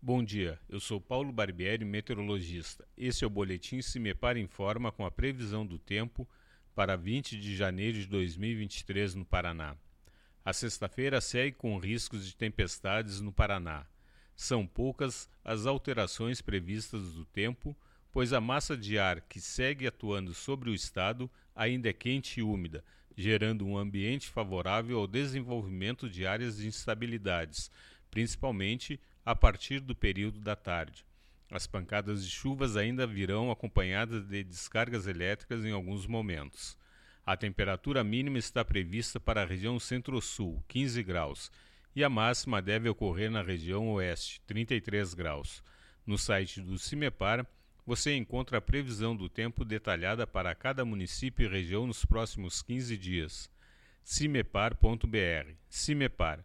Bom dia, eu sou Paulo Barbieri, meteorologista. Este é o Boletim Se Me Para Informa com a previsão do tempo para 20 de janeiro de 2023 no Paraná. A sexta-feira segue com riscos de tempestades no Paraná. São poucas as alterações previstas do tempo, pois a massa de ar que segue atuando sobre o estado ainda é quente e úmida, gerando um ambiente favorável ao desenvolvimento de áreas de instabilidades, principalmente a partir do período da tarde. As pancadas de chuvas ainda virão acompanhadas de descargas elétricas em alguns momentos. A temperatura mínima está prevista para a região centro-sul, 15 graus, e a máxima deve ocorrer na região oeste, 33 graus. No site do CIMEPAR, você encontra a previsão do tempo detalhada para cada município e região nos próximos 15 dias. cimepar.br. CIMEPAR